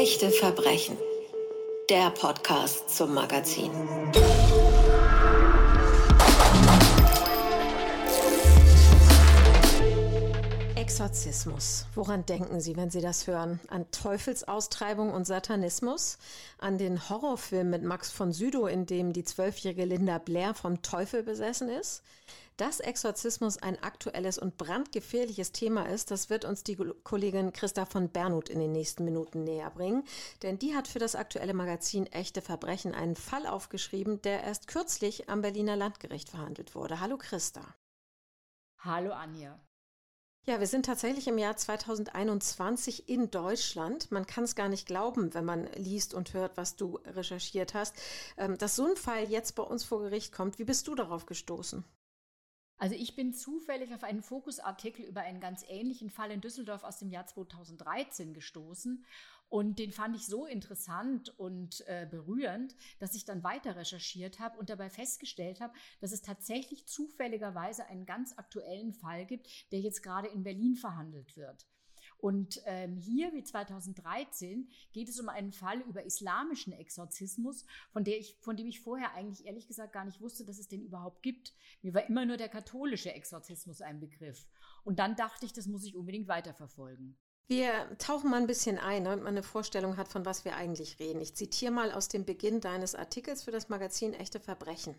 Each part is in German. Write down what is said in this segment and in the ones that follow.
Echte Verbrechen. Der Podcast zum Magazin. Exorzismus. Woran denken Sie, wenn Sie das hören? An Teufelsaustreibung und Satanismus? An den Horrorfilm mit Max von Südow, in dem die zwölfjährige Linda Blair vom Teufel besessen ist? Dass Exorzismus ein aktuelles und brandgefährliches Thema ist, das wird uns die Kollegin Christa von Bernhut in den nächsten Minuten näher bringen. Denn die hat für das aktuelle Magazin Echte Verbrechen einen Fall aufgeschrieben, der erst kürzlich am Berliner Landgericht verhandelt wurde. Hallo Christa. Hallo Anja. Ja, wir sind tatsächlich im Jahr 2021 in Deutschland. Man kann es gar nicht glauben, wenn man liest und hört, was du recherchiert hast, ähm, dass so ein Fall jetzt bei uns vor Gericht kommt. Wie bist du darauf gestoßen? Also ich bin zufällig auf einen Fokusartikel über einen ganz ähnlichen Fall in Düsseldorf aus dem Jahr 2013 gestoßen und den fand ich so interessant und äh, berührend, dass ich dann weiter recherchiert habe und dabei festgestellt habe, dass es tatsächlich zufälligerweise einen ganz aktuellen Fall gibt, der jetzt gerade in Berlin verhandelt wird. Und ähm, hier, wie 2013, geht es um einen Fall über islamischen Exorzismus, von, der ich, von dem ich vorher eigentlich ehrlich gesagt gar nicht wusste, dass es den überhaupt gibt. Mir war immer nur der katholische Exorzismus ein Begriff. Und dann dachte ich, das muss ich unbedingt weiterverfolgen. Wir tauchen mal ein bisschen ein, damit man eine Vorstellung hat, von was wir eigentlich reden. Ich zitiere mal aus dem Beginn deines Artikels für das Magazin Echte Verbrechen.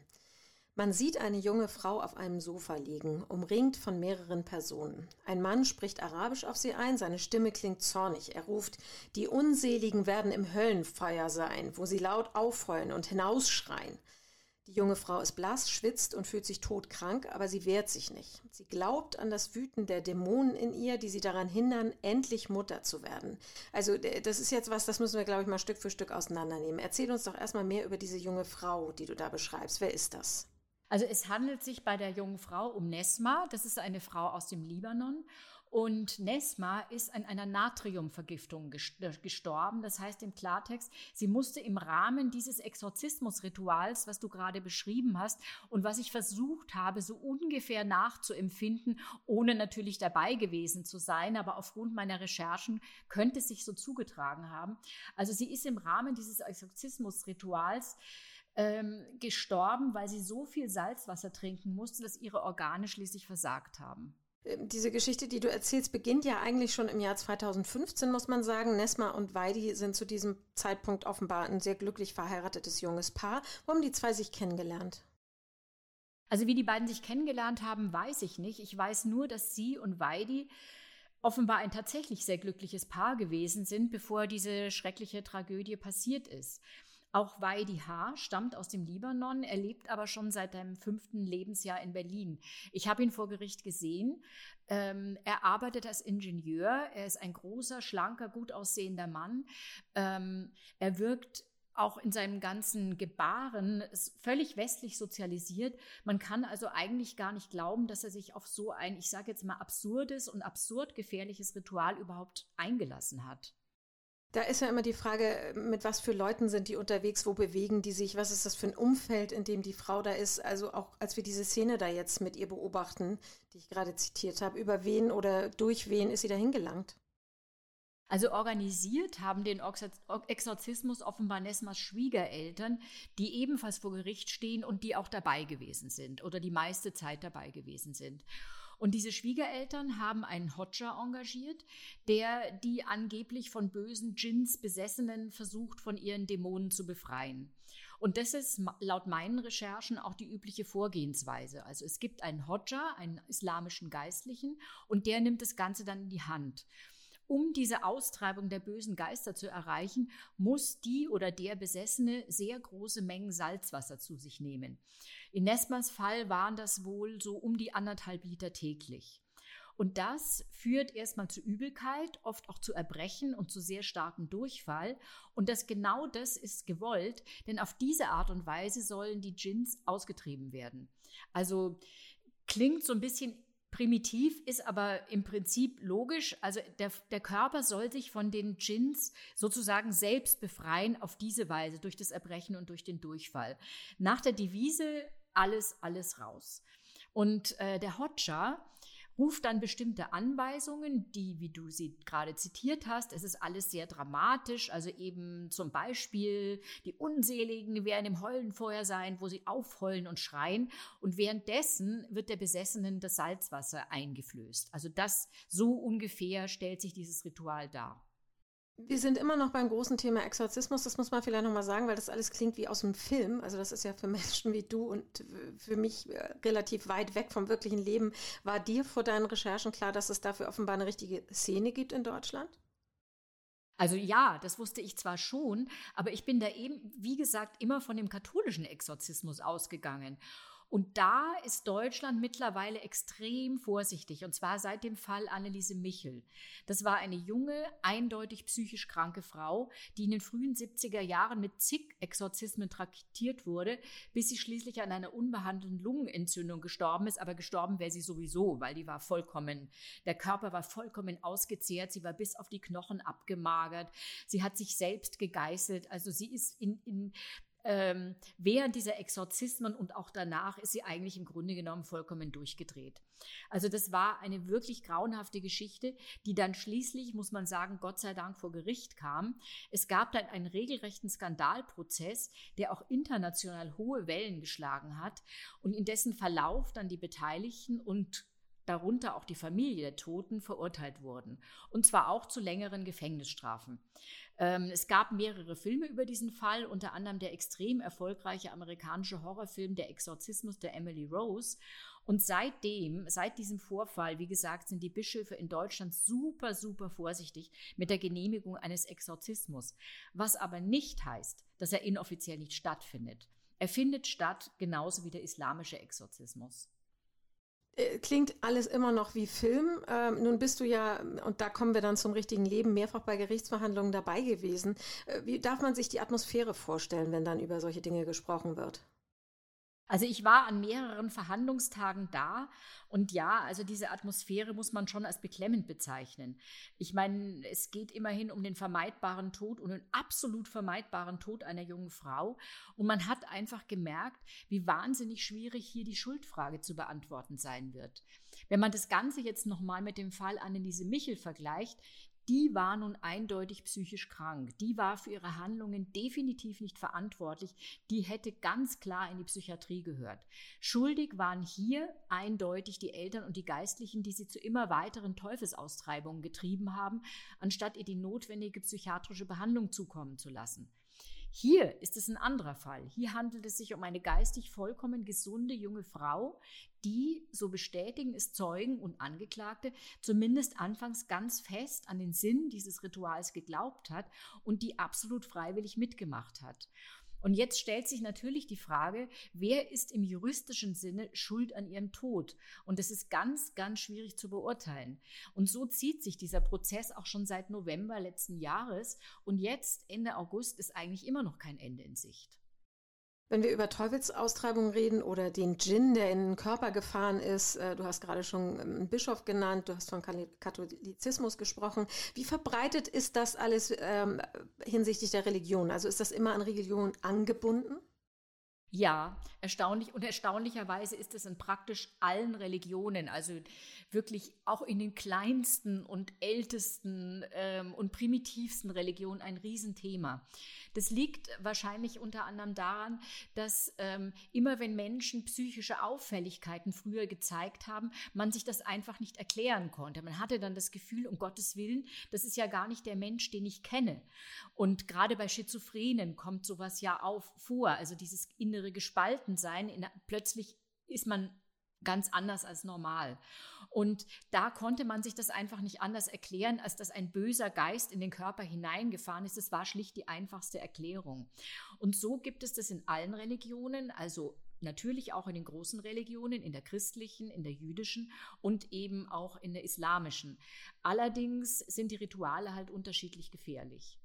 Man sieht eine junge Frau auf einem Sofa liegen, umringt von mehreren Personen. Ein Mann spricht Arabisch auf sie ein, seine Stimme klingt zornig. Er ruft, die Unseligen werden im Höllenfeuer sein, wo sie laut aufheulen und hinausschreien. Die junge Frau ist blass, schwitzt und fühlt sich todkrank, aber sie wehrt sich nicht. Sie glaubt an das Wüten der Dämonen in ihr, die sie daran hindern, endlich Mutter zu werden. Also das ist jetzt was, das müssen wir, glaube ich, mal Stück für Stück auseinandernehmen. Erzähl uns doch erstmal mehr über diese junge Frau, die du da beschreibst. Wer ist das? Also es handelt sich bei der jungen Frau um Nesma. Das ist eine Frau aus dem Libanon. Und Nesma ist an einer Natriumvergiftung äh, gestorben. Das heißt im Klartext, sie musste im Rahmen dieses Exorzismusrituals, was du gerade beschrieben hast und was ich versucht habe, so ungefähr nachzuempfinden, ohne natürlich dabei gewesen zu sein, aber aufgrund meiner Recherchen könnte es sich so zugetragen haben. Also sie ist im Rahmen dieses Exorzismusrituals ähm, gestorben, weil sie so viel Salzwasser trinken musste, dass ihre Organe schließlich versagt haben. Ähm, diese Geschichte, die du erzählst, beginnt ja eigentlich schon im Jahr 2015, muss man sagen. Nesma und Weidi sind zu diesem Zeitpunkt offenbar ein sehr glücklich verheiratetes junges Paar. Wo haben die zwei sich kennengelernt? Also wie die beiden sich kennengelernt haben, weiß ich nicht. Ich weiß nur, dass sie und Weidi offenbar ein tatsächlich sehr glückliches Paar gewesen sind, bevor diese schreckliche Tragödie passiert ist. Auch Weidi H. stammt aus dem Libanon, er lebt aber schon seit seinem fünften Lebensjahr in Berlin. Ich habe ihn vor Gericht gesehen. Ähm, er arbeitet als Ingenieur. Er ist ein großer, schlanker, gut aussehender Mann. Ähm, er wirkt auch in seinem ganzen Gebaren völlig westlich sozialisiert. Man kann also eigentlich gar nicht glauben, dass er sich auf so ein, ich sage jetzt mal, absurdes und absurd gefährliches Ritual überhaupt eingelassen hat. Da ist ja immer die Frage, mit was für Leuten sind die unterwegs, wo bewegen die sich, was ist das für ein Umfeld, in dem die Frau da ist. Also auch als wir diese Szene da jetzt mit ihr beobachten, die ich gerade zitiert habe, über wen oder durch wen ist sie da hingelangt? Also organisiert haben den Exorzismus offenbar Nesmas Schwiegereltern, die ebenfalls vor Gericht stehen und die auch dabei gewesen sind oder die meiste Zeit dabei gewesen sind. Und diese Schwiegereltern haben einen Hodja engagiert, der die angeblich von bösen Djinns Besessenen versucht, von ihren Dämonen zu befreien. Und das ist laut meinen Recherchen auch die übliche Vorgehensweise. Also es gibt einen Hodja, einen islamischen Geistlichen, und der nimmt das Ganze dann in die Hand. Um diese Austreibung der bösen Geister zu erreichen, muss die oder der Besessene sehr große Mengen Salzwasser zu sich nehmen. In Nesmas Fall waren das wohl so um die anderthalb Liter täglich. Und das führt erstmal zu Übelkeit, oft auch zu Erbrechen und zu sehr starkem Durchfall. Und das genau das ist gewollt, denn auf diese Art und Weise sollen die Djinns ausgetrieben werden. Also klingt so ein bisschen Primitiv ist aber im Prinzip logisch. Also der, der Körper soll sich von den Djinns sozusagen selbst befreien auf diese Weise, durch das Erbrechen und durch den Durchfall. Nach der Devise alles, alles raus. Und äh, der Hodja ruft dann bestimmte Anweisungen, die, wie du sie gerade zitiert hast, es ist alles sehr dramatisch, also eben zum Beispiel die Unseligen werden im Heulenfeuer sein, wo sie aufheulen und schreien und währenddessen wird der Besessenen das Salzwasser eingeflößt. Also das so ungefähr stellt sich dieses Ritual dar. Wir sind immer noch beim großen Thema Exorzismus. Das muss man vielleicht nochmal sagen, weil das alles klingt wie aus einem Film. Also das ist ja für Menschen wie du und für mich äh, relativ weit weg vom wirklichen Leben. War dir vor deinen Recherchen klar, dass es dafür offenbar eine richtige Szene gibt in Deutschland? Also ja, das wusste ich zwar schon, aber ich bin da eben, wie gesagt, immer von dem katholischen Exorzismus ausgegangen. Und da ist Deutschland mittlerweile extrem vorsichtig, und zwar seit dem Fall Anneliese Michel. Das war eine junge, eindeutig psychisch kranke Frau, die in den frühen 70er Jahren mit zig Exorzismen traktiert wurde, bis sie schließlich an einer unbehandelten Lungenentzündung gestorben ist. Aber gestorben wäre sie sowieso, weil die war vollkommen, der Körper war vollkommen ausgezehrt, sie war bis auf die Knochen abgemagert, sie hat sich selbst gegeißelt. Also sie ist in, in ähm, während dieser Exorzismen und auch danach ist sie eigentlich im Grunde genommen vollkommen durchgedreht. Also das war eine wirklich grauenhafte Geschichte, die dann schließlich, muss man sagen, Gott sei Dank vor Gericht kam. Es gab dann einen regelrechten Skandalprozess, der auch international hohe Wellen geschlagen hat und in dessen Verlauf dann die Beteiligten und darunter auch die Familie der Toten, verurteilt wurden. Und zwar auch zu längeren Gefängnisstrafen. Ähm, es gab mehrere Filme über diesen Fall, unter anderem der extrem erfolgreiche amerikanische Horrorfilm Der Exorzismus der Emily Rose. Und seitdem, seit diesem Vorfall, wie gesagt, sind die Bischöfe in Deutschland super, super vorsichtig mit der Genehmigung eines Exorzismus. Was aber nicht heißt, dass er inoffiziell nicht stattfindet. Er findet statt, genauso wie der islamische Exorzismus. Äh, klingt alles immer noch wie Film. Ähm, nun bist du ja, und da kommen wir dann zum richtigen Leben, mehrfach bei Gerichtsverhandlungen dabei gewesen. Äh, wie darf man sich die Atmosphäre vorstellen, wenn dann über solche Dinge gesprochen wird? Also ich war an mehreren Verhandlungstagen da und ja, also diese Atmosphäre muss man schon als beklemmend bezeichnen. Ich meine, es geht immerhin um den vermeidbaren Tod und den absolut vermeidbaren Tod einer jungen Frau und man hat einfach gemerkt, wie wahnsinnig schwierig hier die Schuldfrage zu beantworten sein wird. Wenn man das Ganze jetzt nochmal mit dem Fall Anneliese Michel vergleicht, die war nun eindeutig psychisch krank. Die war für ihre Handlungen definitiv nicht verantwortlich. Die hätte ganz klar in die Psychiatrie gehört. Schuldig waren hier eindeutig die Eltern und die Geistlichen, die sie zu immer weiteren Teufelsaustreibungen getrieben haben, anstatt ihr die notwendige psychiatrische Behandlung zukommen zu lassen. Hier ist es ein anderer Fall. Hier handelt es sich um eine geistig vollkommen gesunde junge Frau, die, so bestätigen es Zeugen und Angeklagte, zumindest anfangs ganz fest an den Sinn dieses Rituals geglaubt hat und die absolut freiwillig mitgemacht hat. Und jetzt stellt sich natürlich die Frage, wer ist im juristischen Sinne schuld an ihrem Tod? Und das ist ganz, ganz schwierig zu beurteilen. Und so zieht sich dieser Prozess auch schon seit November letzten Jahres. Und jetzt, Ende August, ist eigentlich immer noch kein Ende in Sicht. Wenn wir über Teufelsaustreibung reden oder den Djinn, der in den Körper gefahren ist, äh, du hast gerade schon einen Bischof genannt, du hast von Katholizismus gesprochen. Wie verbreitet ist das alles ähm, hinsichtlich der Religion? Also ist das immer an Religion angebunden? Ja, erstaunlich und erstaunlicherweise ist es in praktisch allen Religionen, also wirklich auch in den kleinsten und ältesten ähm, und primitivsten Religionen ein Riesenthema. Das liegt wahrscheinlich unter anderem daran, dass ähm, immer wenn Menschen psychische Auffälligkeiten früher gezeigt haben, man sich das einfach nicht erklären konnte. Man hatte dann das Gefühl, um Gottes Willen, das ist ja gar nicht der Mensch, den ich kenne. Und gerade bei Schizophrenen kommt sowas ja auf vor, also dieses innere Gespaltensein. In, plötzlich ist man ganz anders als normal. Und da konnte man sich das einfach nicht anders erklären, als dass ein böser Geist in den Körper hineingefahren ist. Das war schlicht die einfachste Erklärung. Und so gibt es das in allen Religionen, also natürlich auch in den großen Religionen, in der christlichen, in der jüdischen und eben auch in der islamischen. Allerdings sind die Rituale halt unterschiedlich gefährlich.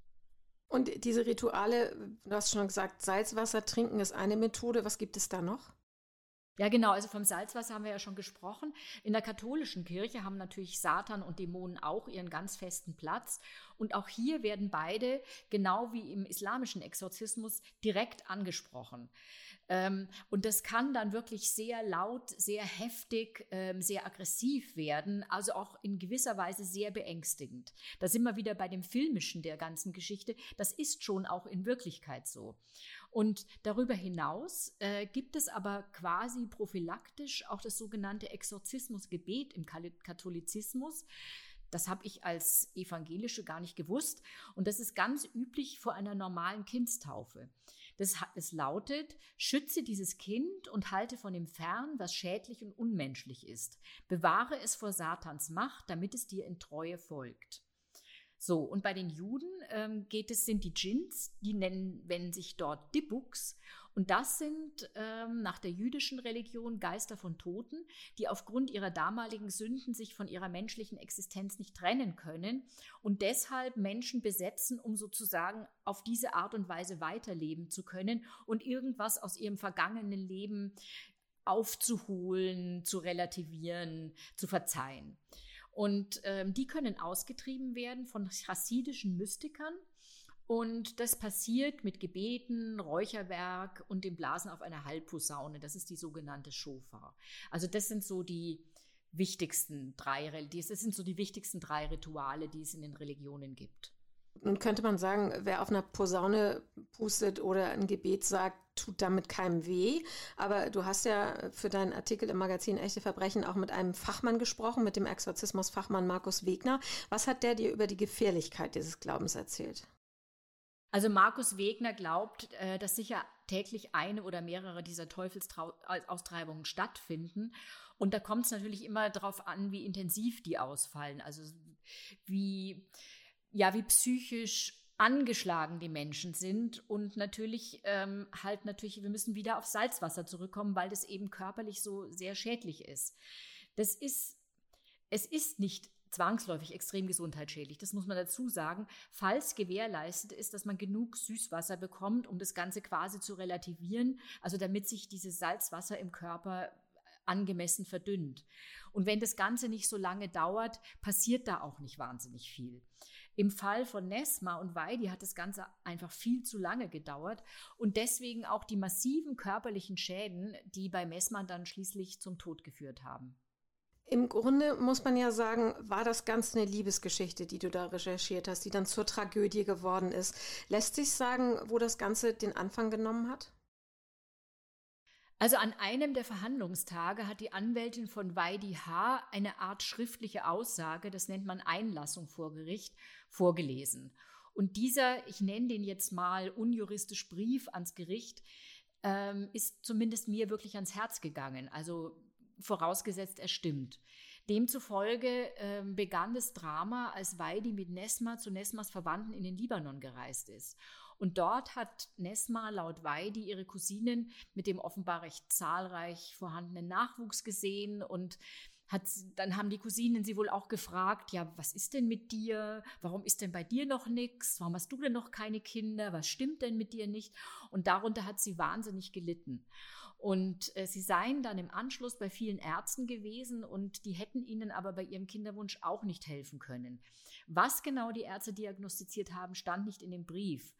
Und diese Rituale, du hast schon gesagt, Salzwasser trinken ist eine Methode. Was gibt es da noch? Ja, genau. Also vom Salzwasser haben wir ja schon gesprochen. In der katholischen Kirche haben natürlich Satan und Dämonen auch ihren ganz festen Platz. Und auch hier werden beide, genau wie im islamischen Exorzismus, direkt angesprochen. Ähm, und das kann dann wirklich sehr laut, sehr heftig, ähm, sehr aggressiv werden, also auch in gewisser Weise sehr beängstigend. Da sind wir wieder bei dem Filmischen der ganzen Geschichte. Das ist schon auch in Wirklichkeit so. Und darüber hinaus äh, gibt es aber quasi prophylaktisch auch das sogenannte Exorzismusgebet im Katholizismus. Das habe ich als Evangelische gar nicht gewusst. Und das ist ganz üblich vor einer normalen Kindstaufe. Das, es lautet, schütze dieses Kind und halte von ihm fern, was schädlich und unmenschlich ist. Bewahre es vor Satans Macht, damit es dir in Treue folgt. So, und bei den Juden ähm, geht es, sind die Djinns, die nennen, wenn sich dort Dibbuks. Und das sind ähm, nach der jüdischen Religion Geister von Toten, die aufgrund ihrer damaligen Sünden sich von ihrer menschlichen Existenz nicht trennen können und deshalb Menschen besetzen, um sozusagen auf diese Art und Weise weiterleben zu können und irgendwas aus ihrem vergangenen Leben aufzuholen, zu relativieren, zu verzeihen. Und ähm, die können ausgetrieben werden von chassidischen Mystikern. Und das passiert mit Gebeten, Räucherwerk und dem Blasen auf einer Halbposaune. Das ist die sogenannte Shofar. Also das sind so die wichtigsten drei, das sind so die wichtigsten drei Rituale, die es in den Religionen gibt. Nun könnte man sagen, wer auf einer Posaune pustet oder ein Gebet sagt, tut damit keinem weh. Aber du hast ja für deinen Artikel im Magazin Echte Verbrechen auch mit einem Fachmann gesprochen, mit dem Exorzismusfachmann Markus Wegner. Was hat der dir über die Gefährlichkeit dieses Glaubens erzählt? Also Markus Wegner glaubt, äh, dass sicher täglich eine oder mehrere dieser Teufelsaustreibungen stattfinden. Und da kommt es natürlich immer darauf an, wie intensiv die ausfallen. Also wie ja, wie psychisch angeschlagen die Menschen sind und natürlich ähm, halt natürlich, wir müssen wieder auf Salzwasser zurückkommen, weil das eben körperlich so sehr schädlich ist. Das ist, es ist nicht zwangsläufig extrem gesundheitsschädlich. Das muss man dazu sagen. Falls gewährleistet ist, dass man genug Süßwasser bekommt, um das Ganze quasi zu relativieren, also damit sich dieses Salzwasser im Körper angemessen verdünnt. Und wenn das Ganze nicht so lange dauert, passiert da auch nicht wahnsinnig viel. Im Fall von Nesma und Weidi hat das Ganze einfach viel zu lange gedauert und deswegen auch die massiven körperlichen Schäden, die bei Messmann dann schließlich zum Tod geführt haben. Im Grunde muss man ja sagen, war das Ganze eine Liebesgeschichte, die du da recherchiert hast, die dann zur Tragödie geworden ist. Lässt sich sagen, wo das Ganze den Anfang genommen hat? Also an einem der Verhandlungstage hat die Anwältin von Weidi H. eine Art schriftliche Aussage, das nennt man Einlassung vor Gericht, vorgelesen. Und dieser, ich nenne den jetzt mal unjuristisch Brief ans Gericht, ähm, ist zumindest mir wirklich ans Herz gegangen. Also vorausgesetzt, er stimmt. Demzufolge ähm, begann das Drama, als Weidi mit Nesma zu Nesmas Verwandten in den Libanon gereist ist. Und dort hat Nesma laut Weidi ihre Cousinen mit dem offenbar recht zahlreich vorhandenen Nachwuchs gesehen und hat, dann haben die Cousinen sie wohl auch gefragt, ja, was ist denn mit dir? Warum ist denn bei dir noch nichts? Warum hast du denn noch keine Kinder? Was stimmt denn mit dir nicht? Und darunter hat sie wahnsinnig gelitten. Und äh, sie seien dann im Anschluss bei vielen Ärzten gewesen und die hätten ihnen aber bei ihrem Kinderwunsch auch nicht helfen können. Was genau die Ärzte diagnostiziert haben, stand nicht in dem Brief.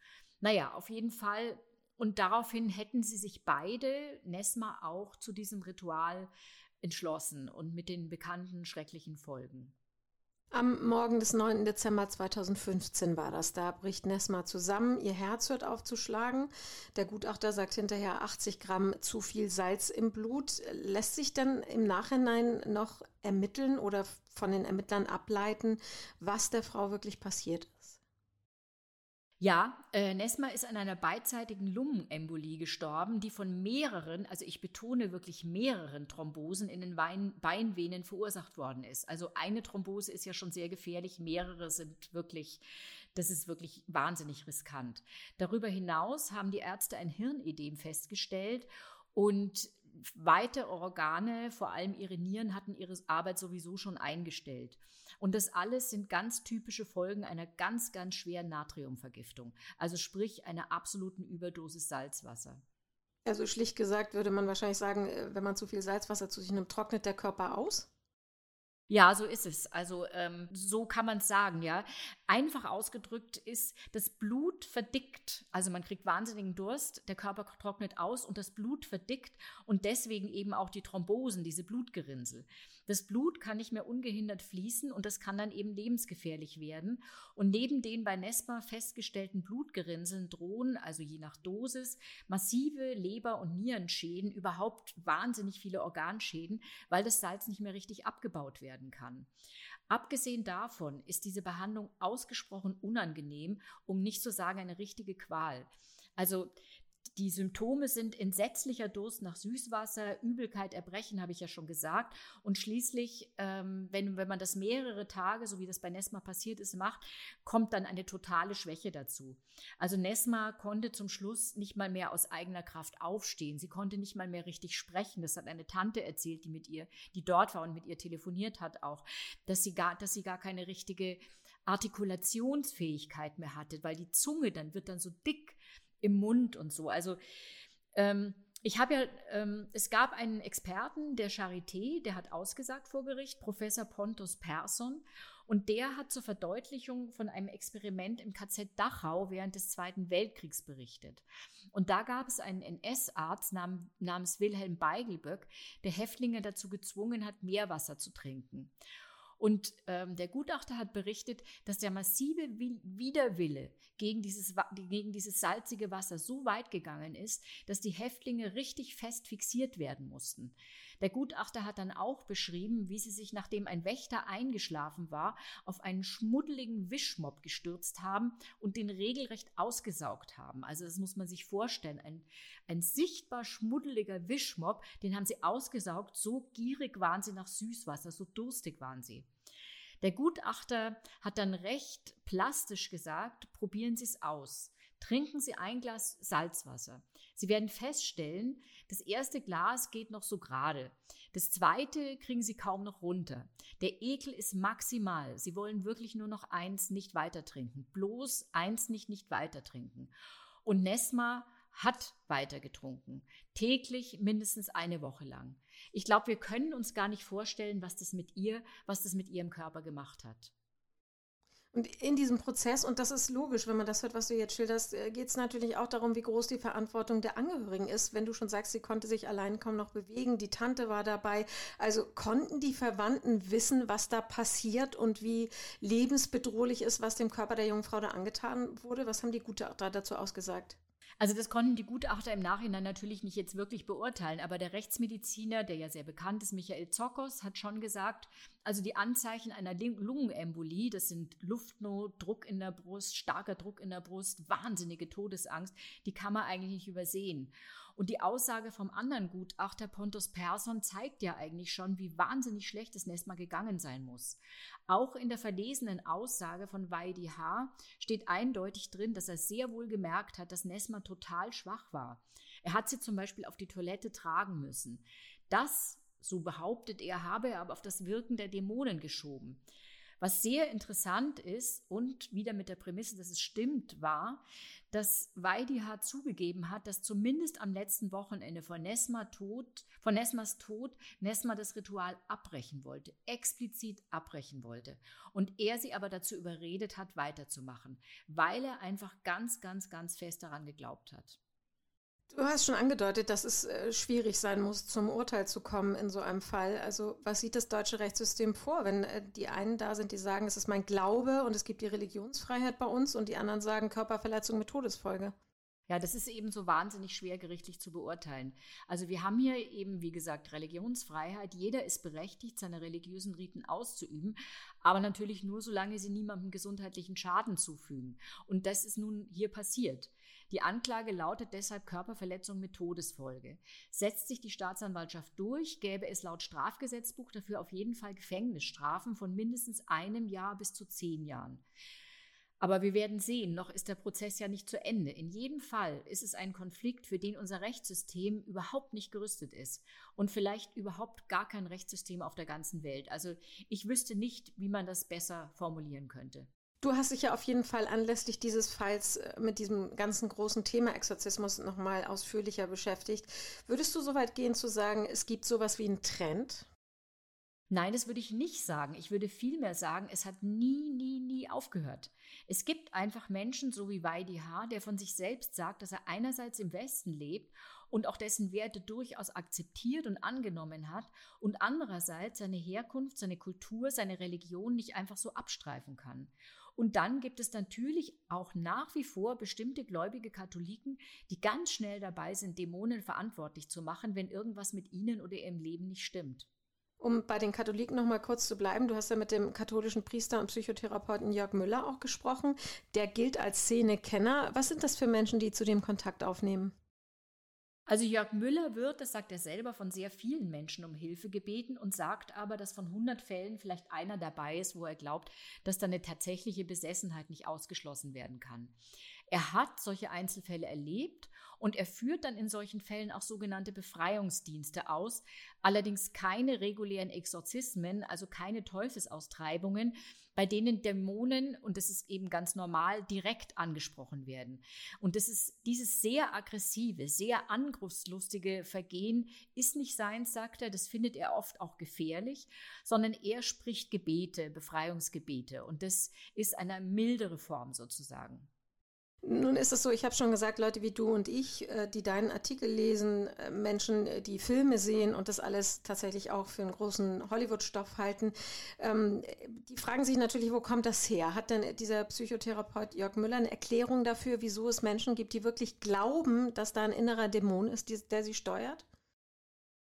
Naja, auf jeden Fall. Und daraufhin hätten sie sich beide, Nesma auch, zu diesem Ritual entschlossen und mit den bekannten schrecklichen Folgen. Am Morgen des 9. Dezember 2015 war das. Da bricht Nesma zusammen, ihr Herz hört auf zu schlagen. Der Gutachter sagt hinterher 80 Gramm zu viel Salz im Blut. Lässt sich denn im Nachhinein noch ermitteln oder von den Ermittlern ableiten, was der Frau wirklich passiert ja, äh, Nesma ist an einer beidseitigen Lungenembolie gestorben, die von mehreren, also ich betone wirklich mehreren Thrombosen in den Bein Beinvenen verursacht worden ist. Also eine Thrombose ist ja schon sehr gefährlich, mehrere sind wirklich, das ist wirklich wahnsinnig riskant. Darüber hinaus haben die Ärzte ein Hirnedem festgestellt und weitere Organe, vor allem ihre Nieren, hatten ihre Arbeit sowieso schon eingestellt. Und das alles sind ganz typische Folgen einer ganz, ganz schweren Natriumvergiftung. Also sprich einer absoluten Überdosis Salzwasser. Also schlicht gesagt würde man wahrscheinlich sagen, äh, wenn man zu viel Salzwasser zu sich nimmt, trocknet der Körper aus? Ja, so ist es. Also ähm, so kann man es sagen, ja. Einfach ausgedrückt ist, das Blut verdickt. Also man kriegt wahnsinnigen Durst, der Körper trocknet aus und das Blut verdickt und deswegen eben auch die Thrombosen, diese Blutgerinnsel. Das Blut kann nicht mehr ungehindert fließen und das kann dann eben lebensgefährlich werden. Und neben den bei NESPA festgestellten Blutgerinnseln drohen, also je nach Dosis, massive Leber- und Nierenschäden, überhaupt wahnsinnig viele Organschäden, weil das Salz nicht mehr richtig abgebaut werden kann. Abgesehen davon ist diese Behandlung ausgesprochen unangenehm, um nicht zu sagen eine richtige Qual. Also die Symptome sind entsetzlicher Durst nach Süßwasser, Übelkeit, Erbrechen, habe ich ja schon gesagt. Und schließlich, ähm, wenn, wenn man das mehrere Tage, so wie das bei Nesma passiert ist, macht, kommt dann eine totale Schwäche dazu. Also Nesma konnte zum Schluss nicht mal mehr aus eigener Kraft aufstehen. Sie konnte nicht mal mehr richtig sprechen. Das hat eine Tante erzählt, die mit ihr, die dort war und mit ihr telefoniert hat auch, dass sie gar, dass sie gar keine richtige Artikulationsfähigkeit mehr hatte, weil die Zunge dann wird dann so dick im Mund und so. Also ähm, ich habe ja, ähm, es gab einen Experten der Charité, der hat ausgesagt vor Gericht, Professor Pontus Persson, und der hat zur Verdeutlichung von einem Experiment im KZ Dachau während des Zweiten Weltkriegs berichtet. Und da gab es einen NS-Arzt namens Wilhelm Beigelböck, der Häftlinge dazu gezwungen hat, Meerwasser zu trinken. Und ähm, der Gutachter hat berichtet, dass der massive Widerwille gegen dieses, gegen dieses salzige Wasser so weit gegangen ist, dass die Häftlinge richtig fest fixiert werden mussten. Der Gutachter hat dann auch beschrieben, wie sie sich, nachdem ein Wächter eingeschlafen war, auf einen schmuddeligen Wischmob gestürzt haben und den regelrecht ausgesaugt haben. Also das muss man sich vorstellen. Ein, ein sichtbar schmuddeliger Wischmob, den haben sie ausgesaugt, so gierig waren sie nach Süßwasser, so durstig waren sie. Der Gutachter hat dann recht plastisch gesagt, probieren Sie es aus. Trinken Sie ein Glas Salzwasser. Sie werden feststellen, das erste Glas geht noch so gerade. Das zweite kriegen Sie kaum noch runter. Der Ekel ist maximal. Sie wollen wirklich nur noch eins nicht weiter trinken. Bloß eins nicht nicht weiter trinken. Und Nesma hat weiter getrunken. Täglich mindestens eine Woche lang. Ich glaube, wir können uns gar nicht vorstellen, was das mit ihr, was das mit ihrem Körper gemacht hat. Und in diesem Prozess, und das ist logisch, wenn man das hört, was du jetzt schilderst, äh, geht es natürlich auch darum, wie groß die Verantwortung der Angehörigen ist. Wenn du schon sagst, sie konnte sich allein kaum noch bewegen, die Tante war dabei. Also konnten die Verwandten wissen, was da passiert und wie lebensbedrohlich ist, was dem Körper der jungen Frau da angetan wurde? Was haben die Gutachter dazu ausgesagt? Also das konnten die Gutachter im Nachhinein natürlich nicht jetzt wirklich beurteilen, aber der Rechtsmediziner, der ja sehr bekannt ist, Michael Zokos, hat schon gesagt, also die Anzeichen einer Lungenembolie, das sind Luftnot, Druck in der Brust, starker Druck in der Brust, wahnsinnige Todesangst, die kann man eigentlich nicht übersehen. Und die Aussage vom anderen Gutachter Pontus Persson zeigt ja eigentlich schon, wie wahnsinnig schlecht es Nesma gegangen sein muss. Auch in der verlesenen Aussage von Weidi H. steht eindeutig drin, dass er sehr wohl gemerkt hat, dass Nesma total schwach war. Er hat sie zum Beispiel auf die Toilette tragen müssen. Das, so behauptet er, habe er aber auf das Wirken der Dämonen geschoben. Was sehr interessant ist und wieder mit der Prämisse, dass es stimmt, war, dass Weidiha zugegeben hat, dass zumindest am letzten Wochenende von, Nesma Tod, von Nesmas Tod Nesma das Ritual abbrechen wollte, explizit abbrechen wollte. Und er sie aber dazu überredet hat, weiterzumachen, weil er einfach ganz, ganz, ganz fest daran geglaubt hat. Du hast schon angedeutet, dass es äh, schwierig sein muss, zum Urteil zu kommen in so einem Fall. Also was sieht das deutsche Rechtssystem vor, wenn äh, die einen da sind, die sagen, es ist mein Glaube und es gibt die Religionsfreiheit bei uns und die anderen sagen Körperverletzung mit Todesfolge? Ja, das ist eben so wahnsinnig schwer gerichtlich zu beurteilen. Also wir haben hier eben, wie gesagt, Religionsfreiheit. Jeder ist berechtigt, seine religiösen Riten auszuüben, aber natürlich nur, solange sie niemandem gesundheitlichen Schaden zufügen. Und das ist nun hier passiert. Die Anklage lautet deshalb Körperverletzung mit Todesfolge. Setzt sich die Staatsanwaltschaft durch, gäbe es laut Strafgesetzbuch dafür auf jeden Fall Gefängnisstrafen von mindestens einem Jahr bis zu zehn Jahren. Aber wir werden sehen, noch ist der Prozess ja nicht zu Ende. In jedem Fall ist es ein Konflikt, für den unser Rechtssystem überhaupt nicht gerüstet ist und vielleicht überhaupt gar kein Rechtssystem auf der ganzen Welt. Also ich wüsste nicht, wie man das besser formulieren könnte. Du hast dich ja auf jeden Fall anlässlich dieses Falls äh, mit diesem ganzen großen Thema Exorzismus nochmal ausführlicher beschäftigt. Würdest du so weit gehen zu sagen, es gibt sowas wie einen Trend? Nein, das würde ich nicht sagen. Ich würde vielmehr sagen, es hat nie, nie, nie aufgehört. Es gibt einfach Menschen, so wie Weidi H., der von sich selbst sagt, dass er einerseits im Westen lebt und auch dessen Werte durchaus akzeptiert und angenommen hat und andererseits seine Herkunft, seine Kultur, seine Religion nicht einfach so abstreifen kann. Und dann gibt es natürlich auch nach wie vor bestimmte gläubige Katholiken, die ganz schnell dabei sind, Dämonen verantwortlich zu machen, wenn irgendwas mit ihnen oder ihrem Leben nicht stimmt. Um bei den Katholiken noch mal kurz zu bleiben, du hast ja mit dem katholischen Priester und Psychotherapeuten Jörg Müller auch gesprochen. Der gilt als Szenekenner. Was sind das für Menschen, die zu dem Kontakt aufnehmen? Also Jörg Müller wird, das sagt er selber, von sehr vielen Menschen um Hilfe gebeten und sagt aber, dass von 100 Fällen vielleicht einer dabei ist, wo er glaubt, dass da eine tatsächliche Besessenheit nicht ausgeschlossen werden kann. Er hat solche Einzelfälle erlebt und er führt dann in solchen Fällen auch sogenannte Befreiungsdienste aus, allerdings keine regulären Exorzismen, also keine Teufelsaustreibungen, bei denen Dämonen, und das ist eben ganz normal, direkt angesprochen werden. Und das ist dieses sehr aggressive, sehr angriffslustige Vergehen ist nicht seins, sagt er, das findet er oft auch gefährlich, sondern er spricht Gebete, Befreiungsgebete. Und das ist eine mildere Form sozusagen. Nun ist es so, ich habe schon gesagt, Leute wie du und ich, äh, die deinen Artikel lesen, äh, Menschen, äh, die Filme sehen und das alles tatsächlich auch für einen großen Hollywood-Stoff halten, ähm, die fragen sich natürlich, wo kommt das her? Hat denn dieser Psychotherapeut Jörg Müller eine Erklärung dafür, wieso es Menschen gibt, die wirklich glauben, dass da ein innerer Dämon ist, der sie steuert?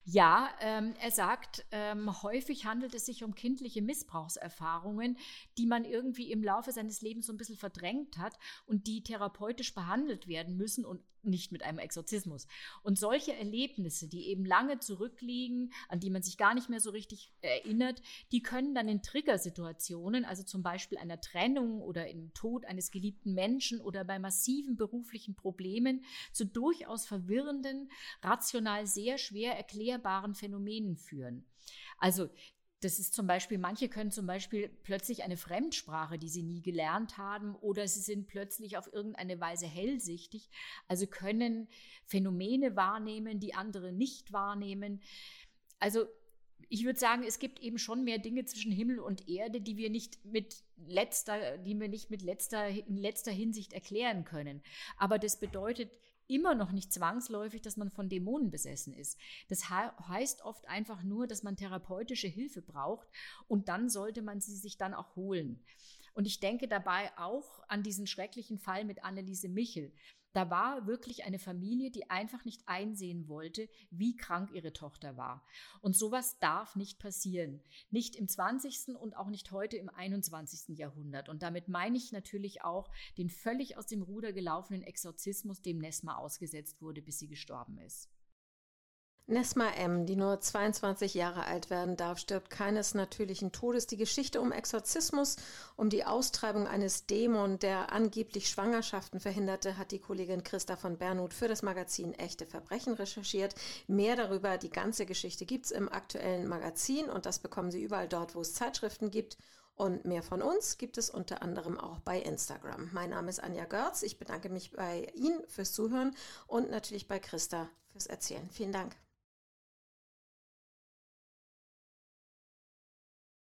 Ja, ähm, er sagt, ähm, häufig handelt es sich um kindliche Missbrauchserfahrungen, die man irgendwie im Laufe seines Lebens so ein bisschen verdrängt hat und die therapeutisch behandelt werden müssen und nicht mit einem Exorzismus. Und solche Erlebnisse, die eben lange zurückliegen, an die man sich gar nicht mehr so richtig erinnert, die können dann in Triggersituationen, also zum Beispiel einer Trennung oder im Tod eines geliebten Menschen oder bei massiven beruflichen Problemen, zu durchaus verwirrenden, rational sehr schwer erklärbaren Phänomenen führen. Also das ist zum Beispiel, manche können zum Beispiel plötzlich eine Fremdsprache, die sie nie gelernt haben, oder sie sind plötzlich auf irgendeine Weise hellsichtig, also können Phänomene wahrnehmen, die andere nicht wahrnehmen. Also ich würde sagen, es gibt eben schon mehr Dinge zwischen Himmel und Erde, die wir nicht mit letzter, die wir nicht mit letzter, in letzter Hinsicht erklären können. Aber das bedeutet immer noch nicht zwangsläufig, dass man von Dämonen besessen ist. Das heißt oft einfach nur, dass man therapeutische Hilfe braucht und dann sollte man sie sich dann auch holen. Und ich denke dabei auch an diesen schrecklichen Fall mit Anneliese Michel. Da war wirklich eine Familie, die einfach nicht einsehen wollte, wie krank ihre Tochter war. Und sowas darf nicht passieren. Nicht im 20. und auch nicht heute im 21. Jahrhundert. Und damit meine ich natürlich auch den völlig aus dem Ruder gelaufenen Exorzismus, dem Nesma ausgesetzt wurde, bis sie gestorben ist. Nesma M., die nur 22 Jahre alt werden darf, stirbt keines natürlichen Todes. Die Geschichte um Exorzismus, um die Austreibung eines Dämon, der angeblich Schwangerschaften verhinderte, hat die Kollegin Christa von Bernhut für das Magazin Echte Verbrechen recherchiert. Mehr darüber, die ganze Geschichte gibt es im aktuellen Magazin und das bekommen Sie überall dort, wo es Zeitschriften gibt. Und mehr von uns gibt es unter anderem auch bei Instagram. Mein Name ist Anja Görz. Ich bedanke mich bei Ihnen fürs Zuhören und natürlich bei Christa fürs Erzählen. Vielen Dank.